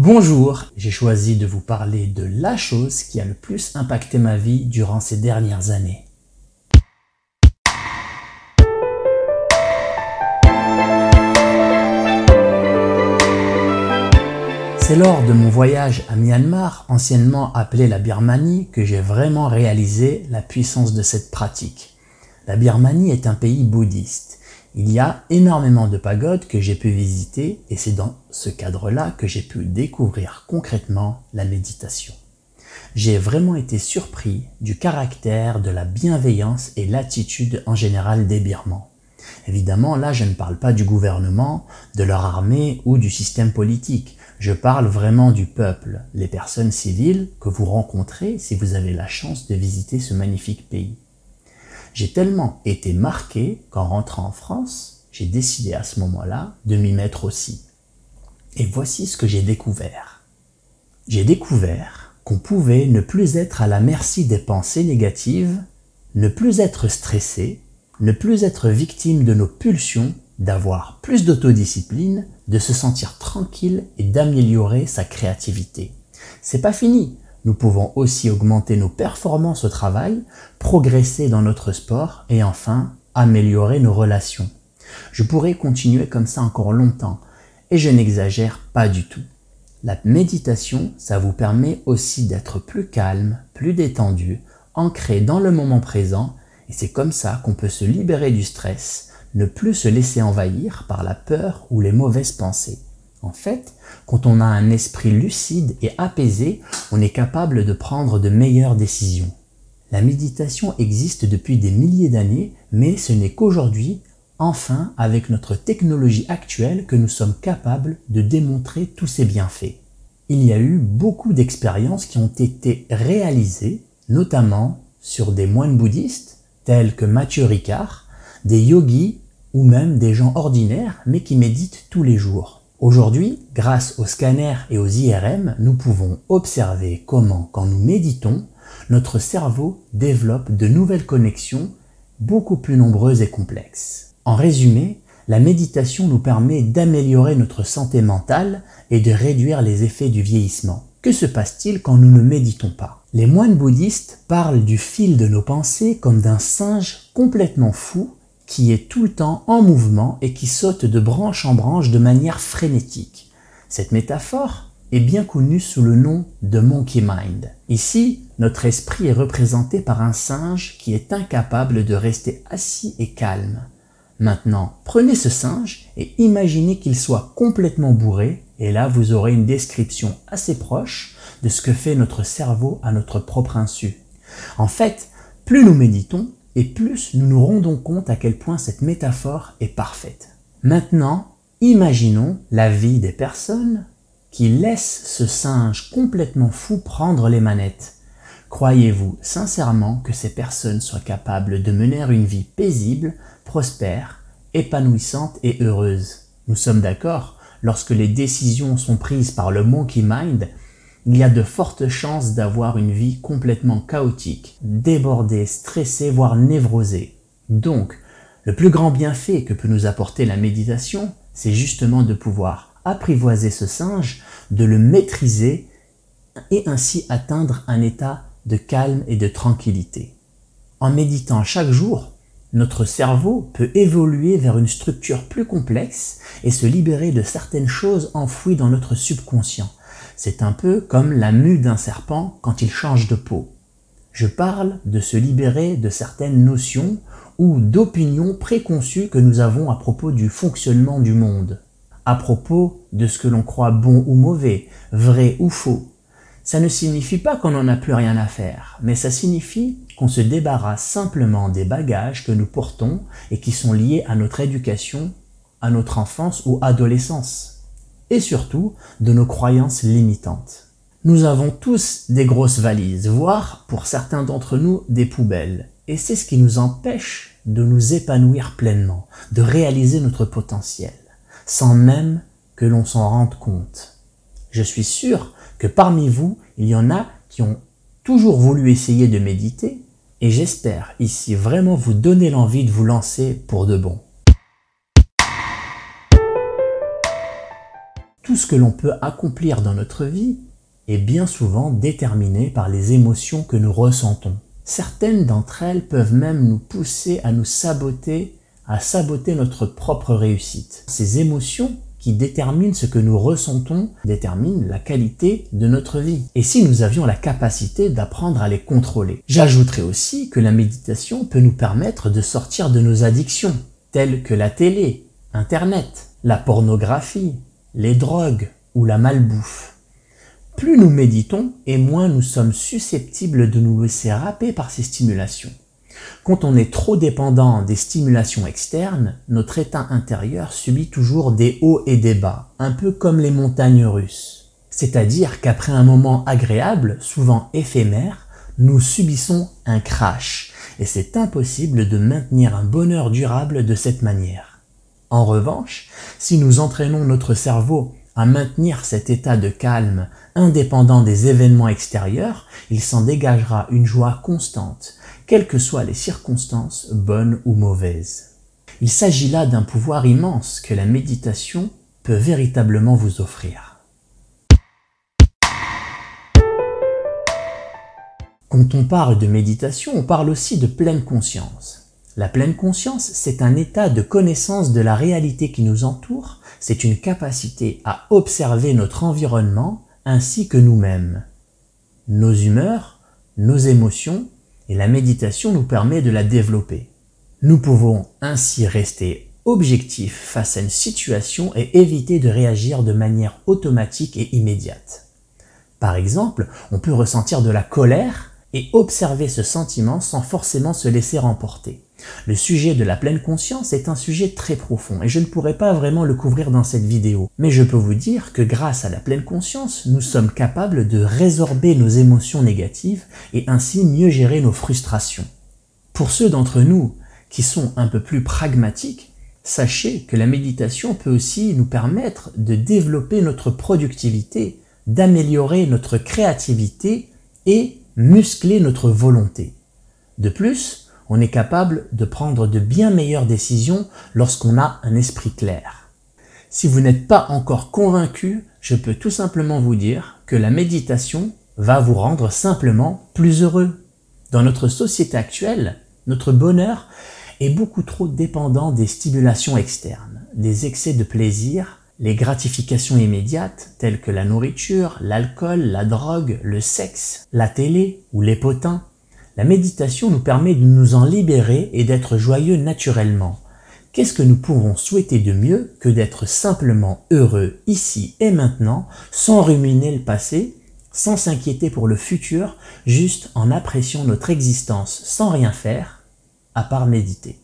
Bonjour, j'ai choisi de vous parler de la chose qui a le plus impacté ma vie durant ces dernières années. C'est lors de mon voyage à Myanmar, anciennement appelé la Birmanie, que j'ai vraiment réalisé la puissance de cette pratique. La Birmanie est un pays bouddhiste. Il y a énormément de pagodes que j'ai pu visiter et c'est dans ce cadre-là que j'ai pu découvrir concrètement la méditation. J'ai vraiment été surpris du caractère, de la bienveillance et l'attitude en général des Birmans. Évidemment, là, je ne parle pas du gouvernement, de leur armée ou du système politique. Je parle vraiment du peuple, les personnes civiles que vous rencontrez si vous avez la chance de visiter ce magnifique pays. J'ai tellement été marqué qu'en rentrant en France, j'ai décidé à ce moment-là de m'y mettre aussi. Et voici ce que j'ai découvert. J'ai découvert qu'on pouvait ne plus être à la merci des pensées négatives, ne plus être stressé, ne plus être victime de nos pulsions, d'avoir plus d'autodiscipline, de se sentir tranquille et d'améliorer sa créativité. C'est pas fini. Nous pouvons aussi augmenter nos performances au travail, progresser dans notre sport et enfin améliorer nos relations. Je pourrais continuer comme ça encore longtemps et je n'exagère pas du tout. La méditation, ça vous permet aussi d'être plus calme, plus détendu, ancré dans le moment présent et c'est comme ça qu'on peut se libérer du stress, ne plus se laisser envahir par la peur ou les mauvaises pensées. En fait, quand on a un esprit lucide et apaisé, on est capable de prendre de meilleures décisions. La méditation existe depuis des milliers d'années, mais ce n'est qu'aujourd'hui, enfin, avec notre technologie actuelle, que nous sommes capables de démontrer tous ces bienfaits. Il y a eu beaucoup d'expériences qui ont été réalisées, notamment sur des moines bouddhistes, tels que Mathieu Ricard, des yogis ou même des gens ordinaires mais qui méditent tous les jours. Aujourd'hui, grâce aux scanners et aux IRM, nous pouvons observer comment, quand nous méditons, notre cerveau développe de nouvelles connexions beaucoup plus nombreuses et complexes. En résumé, la méditation nous permet d'améliorer notre santé mentale et de réduire les effets du vieillissement. Que se passe-t-il quand nous ne méditons pas? Les moines bouddhistes parlent du fil de nos pensées comme d'un singe complètement fou qui est tout le temps en mouvement et qui saute de branche en branche de manière frénétique. Cette métaphore est bien connue sous le nom de monkey mind. Ici, notre esprit est représenté par un singe qui est incapable de rester assis et calme. Maintenant, prenez ce singe et imaginez qu'il soit complètement bourré, et là vous aurez une description assez proche de ce que fait notre cerveau à notre propre insu. En fait, plus nous méditons, et plus nous nous rendons compte à quel point cette métaphore est parfaite. Maintenant, imaginons la vie des personnes qui laissent ce singe complètement fou prendre les manettes. Croyez-vous sincèrement que ces personnes soient capables de mener une vie paisible, prospère, épanouissante et heureuse? Nous sommes d'accord, lorsque les décisions sont prises par le monkey mind, il y a de fortes chances d'avoir une vie complètement chaotique, débordée, stressée, voire névrosée. Donc, le plus grand bienfait que peut nous apporter la méditation, c'est justement de pouvoir apprivoiser ce singe, de le maîtriser et ainsi atteindre un état de calme et de tranquillité. En méditant chaque jour, notre cerveau peut évoluer vers une structure plus complexe et se libérer de certaines choses enfouies dans notre subconscient. C'est un peu comme la mue d'un serpent quand il change de peau. Je parle de se libérer de certaines notions ou d'opinions préconçues que nous avons à propos du fonctionnement du monde, à propos de ce que l'on croit bon ou mauvais, vrai ou faux. Ça ne signifie pas qu'on n'en a plus rien à faire, mais ça signifie qu'on se débarrasse simplement des bagages que nous portons et qui sont liés à notre éducation, à notre enfance ou adolescence et surtout de nos croyances limitantes. Nous avons tous des grosses valises, voire pour certains d'entre nous des poubelles, et c'est ce qui nous empêche de nous épanouir pleinement, de réaliser notre potentiel, sans même que l'on s'en rende compte. Je suis sûr que parmi vous, il y en a qui ont toujours voulu essayer de méditer, et j'espère ici vraiment vous donner l'envie de vous lancer pour de bon. Tout ce que l'on peut accomplir dans notre vie est bien souvent déterminé par les émotions que nous ressentons. Certaines d'entre elles peuvent même nous pousser à nous saboter, à saboter notre propre réussite. Ces émotions qui déterminent ce que nous ressentons déterminent la qualité de notre vie. Et si nous avions la capacité d'apprendre à les contrôler J'ajouterai aussi que la méditation peut nous permettre de sortir de nos addictions, telles que la télé, Internet, la pornographie, les drogues ou la malbouffe. Plus nous méditons et moins nous sommes susceptibles de nous laisser râper par ces stimulations. Quand on est trop dépendant des stimulations externes, notre état intérieur subit toujours des hauts et des bas, un peu comme les montagnes russes. C'est-à-dire qu'après un moment agréable, souvent éphémère, nous subissons un crash, et c'est impossible de maintenir un bonheur durable de cette manière. En revanche, si nous entraînons notre cerveau à maintenir cet état de calme indépendant des événements extérieurs, il s'en dégagera une joie constante, quelles que soient les circonstances, bonnes ou mauvaises. Il s'agit là d'un pouvoir immense que la méditation peut véritablement vous offrir. Quand on parle de méditation, on parle aussi de pleine conscience. La pleine conscience, c'est un état de connaissance de la réalité qui nous entoure, c'est une capacité à observer notre environnement ainsi que nous-mêmes. Nos humeurs, nos émotions, et la méditation nous permet de la développer. Nous pouvons ainsi rester objectifs face à une situation et éviter de réagir de manière automatique et immédiate. Par exemple, on peut ressentir de la colère et observer ce sentiment sans forcément se laisser remporter. Le sujet de la pleine conscience est un sujet très profond et je ne pourrais pas vraiment le couvrir dans cette vidéo. Mais je peux vous dire que grâce à la pleine conscience, nous sommes capables de résorber nos émotions négatives et ainsi mieux gérer nos frustrations. Pour ceux d'entre nous qui sont un peu plus pragmatiques, sachez que la méditation peut aussi nous permettre de développer notre productivité, d'améliorer notre créativité et muscler notre volonté. De plus, on est capable de prendre de bien meilleures décisions lorsqu'on a un esprit clair. Si vous n'êtes pas encore convaincu, je peux tout simplement vous dire que la méditation va vous rendre simplement plus heureux. Dans notre société actuelle, notre bonheur est beaucoup trop dépendant des stimulations externes, des excès de plaisir, les gratifications immédiates telles que la nourriture, l'alcool, la drogue, le sexe, la télé ou les potins, la méditation nous permet de nous en libérer et d'être joyeux naturellement. Qu'est-ce que nous pouvons souhaiter de mieux que d'être simplement heureux ici et maintenant, sans ruminer le passé, sans s'inquiéter pour le futur, juste en appréciant notre existence sans rien faire, à part méditer?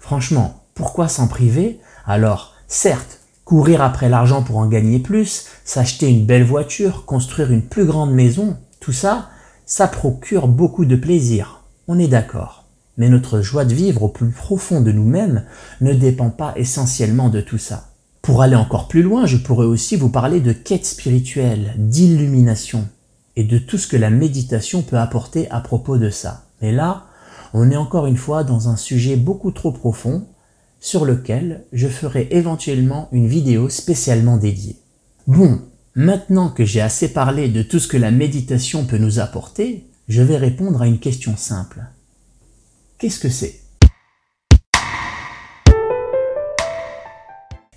Franchement, pourquoi s'en priver? Alors, certes, courir après l'argent pour en gagner plus, s'acheter une belle voiture, construire une plus grande maison, tout ça, ça procure beaucoup de plaisir, on est d'accord. Mais notre joie de vivre au plus profond de nous-mêmes ne dépend pas essentiellement de tout ça. Pour aller encore plus loin, je pourrais aussi vous parler de quête spirituelle, d'illumination, et de tout ce que la méditation peut apporter à propos de ça. Mais là, on est encore une fois dans un sujet beaucoup trop profond, sur lequel je ferai éventuellement une vidéo spécialement dédiée. Bon, Maintenant que j'ai assez parlé de tout ce que la méditation peut nous apporter, je vais répondre à une question simple. Qu'est-ce que c'est?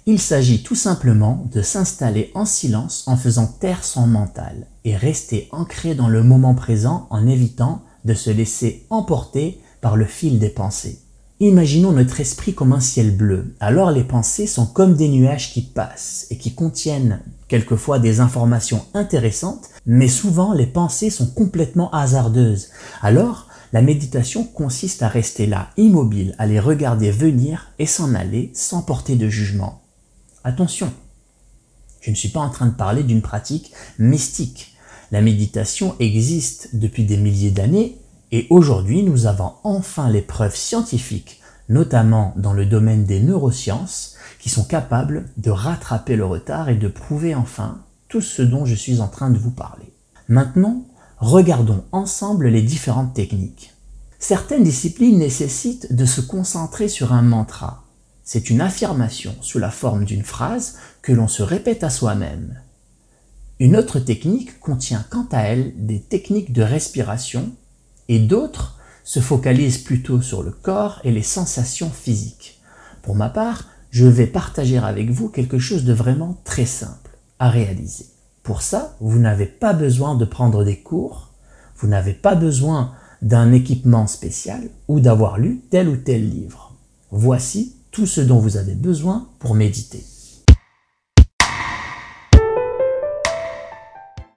Il s'agit tout simplement de s'installer en silence en faisant taire son mental et rester ancré dans le moment présent en évitant de se laisser emporter par le fil des pensées. Imaginons notre esprit comme un ciel bleu. Alors les pensées sont comme des nuages qui passent et qui contiennent quelquefois des informations intéressantes, mais souvent les pensées sont complètement hasardeuses. Alors, la méditation consiste à rester là, immobile, à les regarder venir et s'en aller sans porter de jugement. Attention, je ne suis pas en train de parler d'une pratique mystique. La méditation existe depuis des milliers d'années et aujourd'hui, nous avons enfin les preuves scientifiques, notamment dans le domaine des neurosciences, qui sont capables de rattraper le retard et de prouver enfin tout ce dont je suis en train de vous parler. Maintenant, regardons ensemble les différentes techniques. Certaines disciplines nécessitent de se concentrer sur un mantra. c'est une affirmation sous la forme d'une phrase que l'on se répète à soi-même. Une autre technique contient quant à elle des techniques de respiration et d'autres se focalisent plutôt sur le corps et les sensations physiques. Pour ma part, je vais partager avec vous quelque chose de vraiment très simple à réaliser. Pour ça, vous n'avez pas besoin de prendre des cours, vous n'avez pas besoin d'un équipement spécial ou d'avoir lu tel ou tel livre. Voici tout ce dont vous avez besoin pour méditer.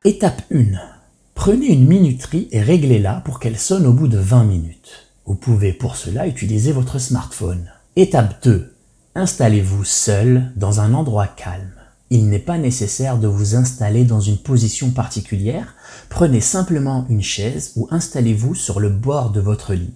Étape 1. Prenez une minuterie et réglez-la pour qu'elle sonne au bout de 20 minutes. Vous pouvez pour cela utiliser votre smartphone. Étape 2. Installez-vous seul dans un endroit calme. Il n'est pas nécessaire de vous installer dans une position particulière, prenez simplement une chaise ou installez-vous sur le bord de votre lit.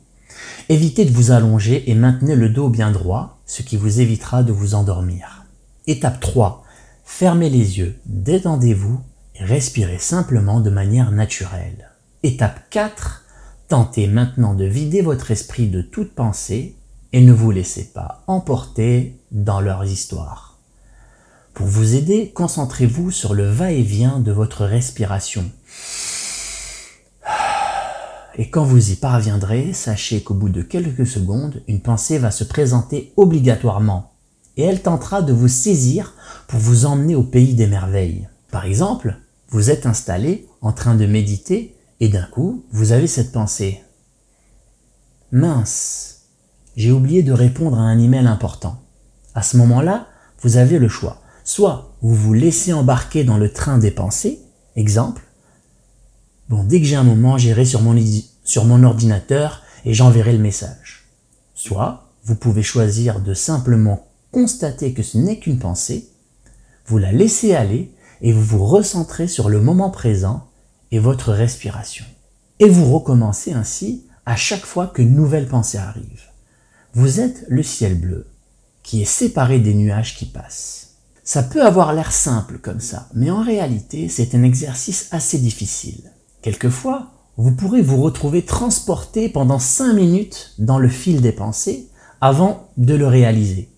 Évitez de vous allonger et maintenez le dos bien droit, ce qui vous évitera de vous endormir. Étape 3. Fermez les yeux, détendez-vous respirez simplement de manière naturelle. Étape 4. Tentez maintenant de vider votre esprit de toute pensée et ne vous laissez pas emporter dans leurs histoires. Pour vous aider, concentrez-vous sur le va-et-vient de votre respiration. Et quand vous y parviendrez, sachez qu'au bout de quelques secondes, une pensée va se présenter obligatoirement. Et elle tentera de vous saisir pour vous emmener au pays des merveilles. Par exemple, vous êtes installé en train de méditer et d'un coup, vous avez cette pensée. Mince, j'ai oublié de répondre à un email important. À ce moment-là, vous avez le choix. Soit vous vous laissez embarquer dans le train des pensées, exemple, bon, dès que j'ai un moment, j'irai sur mon, sur mon ordinateur et j'enverrai le message. Soit vous pouvez choisir de simplement constater que ce n'est qu'une pensée, vous la laissez aller et vous vous recentrez sur le moment présent et votre respiration. Et vous recommencez ainsi à chaque fois qu'une nouvelle pensée arrive. Vous êtes le ciel bleu qui est séparé des nuages qui passent. Ça peut avoir l'air simple comme ça, mais en réalité, c'est un exercice assez difficile. Quelquefois, vous pourrez vous retrouver transporté pendant 5 minutes dans le fil des pensées avant de le réaliser.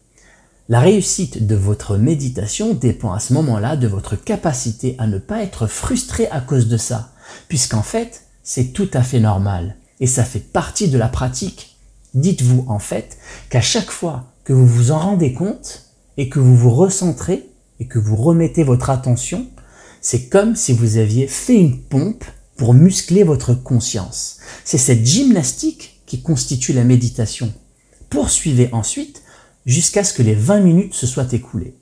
La réussite de votre méditation dépend à ce moment-là de votre capacité à ne pas être frustré à cause de ça, puisqu'en fait, c'est tout à fait normal et ça fait partie de la pratique. Dites-vous en fait qu'à chaque fois que vous vous en rendez compte, et que vous vous recentrez et que vous remettez votre attention, c'est comme si vous aviez fait une pompe pour muscler votre conscience. C'est cette gymnastique qui constitue la méditation. Poursuivez ensuite jusqu'à ce que les 20 minutes se soient écoulées.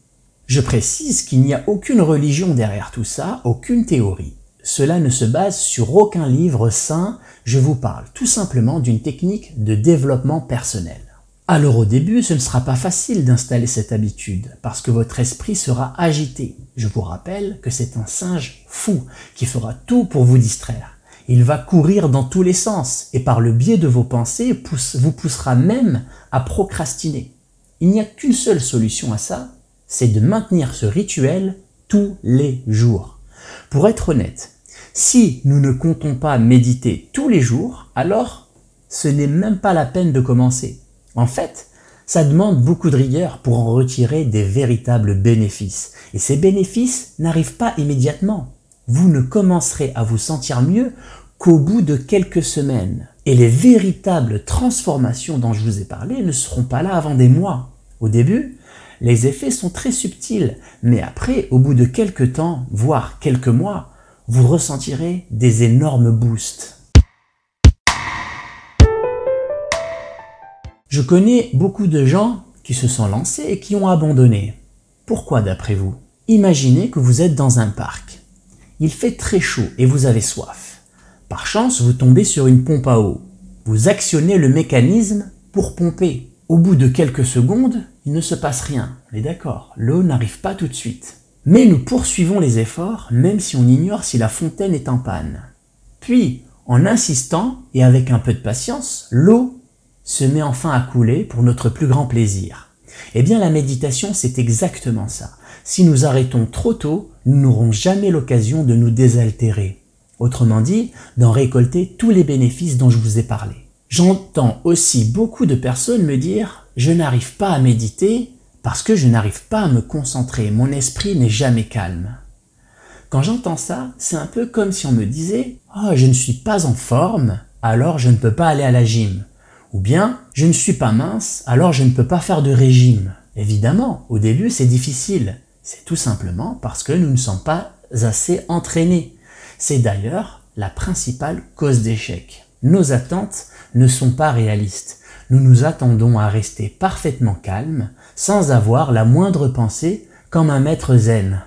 Je précise qu'il n'y a aucune religion derrière tout ça, aucune théorie. Cela ne se base sur aucun livre saint, je vous parle tout simplement d'une technique de développement personnel. Alors au début, ce ne sera pas facile d'installer cette habitude, parce que votre esprit sera agité. Je vous rappelle que c'est un singe fou qui fera tout pour vous distraire. Il va courir dans tous les sens, et par le biais de vos pensées, vous poussera même à procrastiner. Il n'y a qu'une seule solution à ça, c'est de maintenir ce rituel tous les jours. Pour être honnête, si nous ne comptons pas méditer tous les jours, alors ce n'est même pas la peine de commencer. En fait, ça demande beaucoup de rigueur pour en retirer des véritables bénéfices. Et ces bénéfices n'arrivent pas immédiatement. Vous ne commencerez à vous sentir mieux qu'au bout de quelques semaines. Et les véritables transformations dont je vous ai parlé ne seront pas là avant des mois. Au début, les effets sont très subtils, mais après, au bout de quelques temps, voire quelques mois, vous ressentirez des énormes boosts. Je connais beaucoup de gens qui se sont lancés et qui ont abandonné. Pourquoi d'après vous? Imaginez que vous êtes dans un parc. Il fait très chaud et vous avez soif. Par chance, vous tombez sur une pompe à eau. Vous actionnez le mécanisme pour pomper. Au bout de quelques secondes, il ne se passe rien. On est d'accord, l'eau n'arrive pas tout de suite. Mais nous poursuivons les efforts même si on ignore si la fontaine est en panne. Puis, en insistant et avec un peu de patience, l'eau se met enfin à couler pour notre plus grand plaisir. Eh bien la méditation, c'est exactement ça. Si nous arrêtons trop tôt, nous n'aurons jamais l'occasion de nous désaltérer. Autrement dit, d'en récolter tous les bénéfices dont je vous ai parlé. J'entends aussi beaucoup de personnes me dire je n'arrive pas à méditer parce que je n'arrive pas à me concentrer, mon esprit n'est jamais calme. Quand j'entends ça, c'est un peu comme si on me disait Oh, je ne suis pas en forme, alors je ne peux pas aller à la gym. Ou bien, je ne suis pas mince, alors je ne peux pas faire de régime. Évidemment, au début, c'est difficile. C'est tout simplement parce que nous ne sommes pas assez entraînés. C'est d'ailleurs la principale cause d'échec. Nos attentes ne sont pas réalistes. Nous nous attendons à rester parfaitement calmes, sans avoir la moindre pensée, comme un maître zen.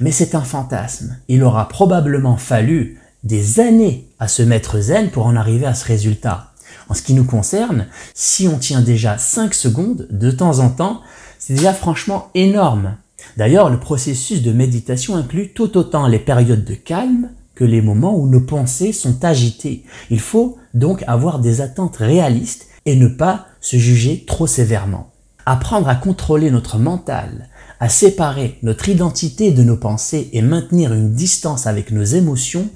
Mais c'est un fantasme. Il aura probablement fallu des années à se mettre zen pour en arriver à ce résultat. En ce qui nous concerne, si on tient déjà 5 secondes de temps en temps, c'est déjà franchement énorme. D'ailleurs, le processus de méditation inclut tout autant les périodes de calme que les moments où nos pensées sont agitées. Il faut donc avoir des attentes réalistes et ne pas se juger trop sévèrement. Apprendre à contrôler notre mental, à séparer notre identité de nos pensées et maintenir une distance avec nos émotions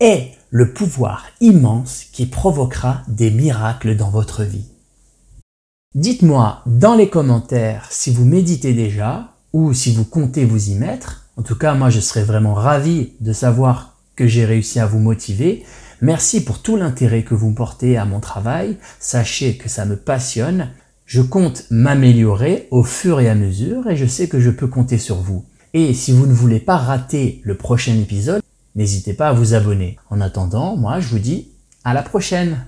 est le pouvoir immense qui provoquera des miracles dans votre vie. Dites-moi dans les commentaires si vous méditez déjà ou si vous comptez vous y mettre. En tout cas, moi, je serais vraiment ravi de savoir que j'ai réussi à vous motiver. Merci pour tout l'intérêt que vous portez à mon travail. Sachez que ça me passionne. Je compte m'améliorer au fur et à mesure et je sais que je peux compter sur vous. Et si vous ne voulez pas rater le prochain épisode, n'hésitez pas à vous abonner. En attendant, moi je vous dis à la prochaine